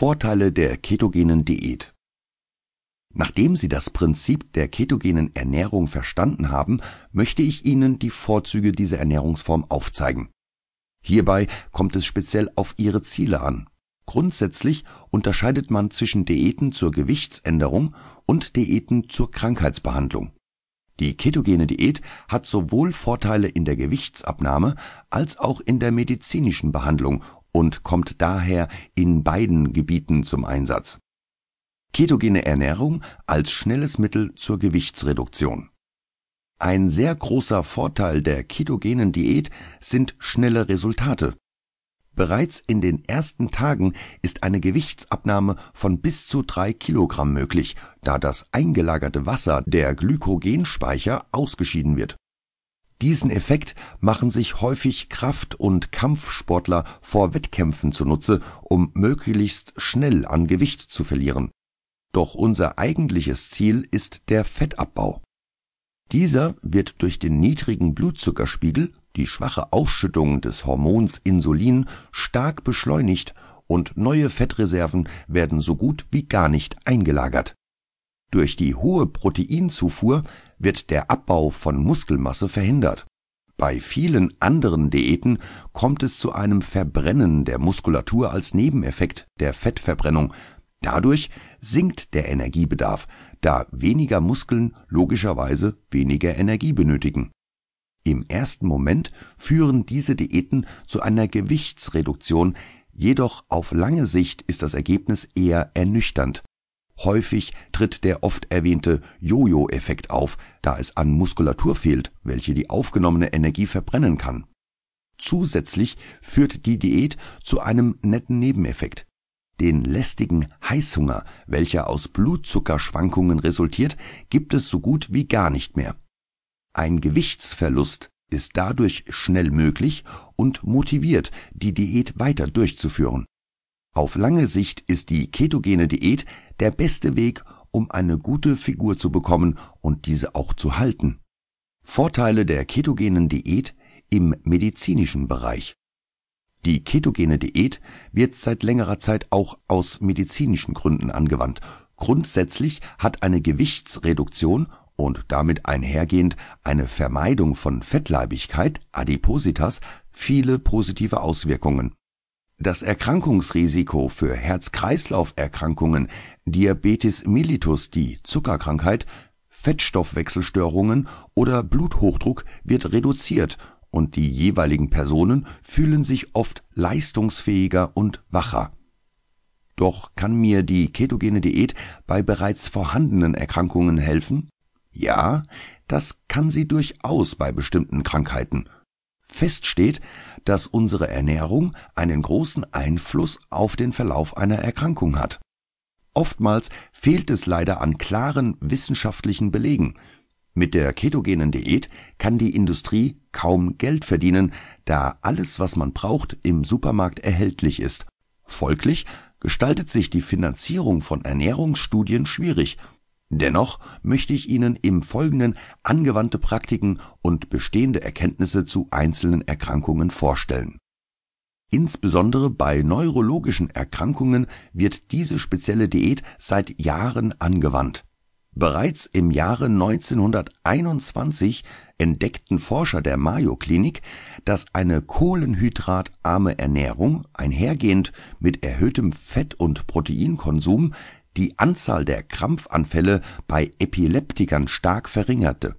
Vorteile der ketogenen Diät Nachdem Sie das Prinzip der ketogenen Ernährung verstanden haben, möchte ich Ihnen die Vorzüge dieser Ernährungsform aufzeigen. Hierbei kommt es speziell auf Ihre Ziele an. Grundsätzlich unterscheidet man zwischen Diäten zur Gewichtsänderung und Diäten zur Krankheitsbehandlung. Die ketogene Diät hat sowohl Vorteile in der Gewichtsabnahme als auch in der medizinischen Behandlung und kommt daher in beiden Gebieten zum Einsatz. Ketogene Ernährung als schnelles Mittel zur Gewichtsreduktion. Ein sehr großer Vorteil der ketogenen Diät sind schnelle Resultate. Bereits in den ersten Tagen ist eine Gewichtsabnahme von bis zu drei Kilogramm möglich, da das eingelagerte Wasser der Glykogenspeicher ausgeschieden wird. Diesen Effekt machen sich häufig Kraft- und Kampfsportler vor Wettkämpfen zunutze, um möglichst schnell an Gewicht zu verlieren. Doch unser eigentliches Ziel ist der Fettabbau. Dieser wird durch den niedrigen Blutzuckerspiegel, die schwache Ausschüttung des Hormons Insulin stark beschleunigt und neue Fettreserven werden so gut wie gar nicht eingelagert. Durch die hohe Proteinzufuhr wird der Abbau von Muskelmasse verhindert. Bei vielen anderen Diäten kommt es zu einem Verbrennen der Muskulatur als Nebeneffekt der Fettverbrennung. Dadurch sinkt der Energiebedarf, da weniger Muskeln logischerweise weniger Energie benötigen. Im ersten Moment führen diese Diäten zu einer Gewichtsreduktion, jedoch auf lange Sicht ist das Ergebnis eher ernüchternd. Häufig tritt der oft erwähnte Jojo-Effekt auf, da es an Muskulatur fehlt, welche die aufgenommene Energie verbrennen kann. Zusätzlich führt die Diät zu einem netten Nebeneffekt. Den lästigen Heißhunger, welcher aus Blutzuckerschwankungen resultiert, gibt es so gut wie gar nicht mehr. Ein Gewichtsverlust ist dadurch schnell möglich und motiviert, die Diät weiter durchzuführen. Auf lange Sicht ist die ketogene Diät der beste Weg, um eine gute Figur zu bekommen und diese auch zu halten. Vorteile der ketogenen Diät im medizinischen Bereich die ketogene Diät wird seit längerer Zeit auch aus medizinischen Gründen angewandt. Grundsätzlich hat eine Gewichtsreduktion und damit einhergehend eine Vermeidung von Fettleibigkeit (Adipositas) viele positive Auswirkungen. Das Erkrankungsrisiko für Herz-Kreislauf-Erkrankungen, Diabetes mellitus die Zuckerkrankheit, Fettstoffwechselstörungen oder Bluthochdruck wird reduziert und die jeweiligen Personen fühlen sich oft leistungsfähiger und wacher. Doch kann mir die ketogene Diät bei bereits vorhandenen Erkrankungen helfen? Ja, das kann sie durchaus bei bestimmten Krankheiten. Fest steht, dass unsere Ernährung einen großen Einfluss auf den Verlauf einer Erkrankung hat. Oftmals fehlt es leider an klaren wissenschaftlichen Belegen, mit der ketogenen Diät kann die Industrie kaum Geld verdienen, da alles, was man braucht, im Supermarkt erhältlich ist. Folglich gestaltet sich die Finanzierung von Ernährungsstudien schwierig. Dennoch möchte ich Ihnen im Folgenden angewandte Praktiken und bestehende Erkenntnisse zu einzelnen Erkrankungen vorstellen. Insbesondere bei neurologischen Erkrankungen wird diese spezielle Diät seit Jahren angewandt Bereits im Jahre 1921 entdeckten Forscher der Mayo Klinik, dass eine kohlenhydratarme Ernährung einhergehend mit erhöhtem Fett und Proteinkonsum die Anzahl der Krampfanfälle bei Epileptikern stark verringerte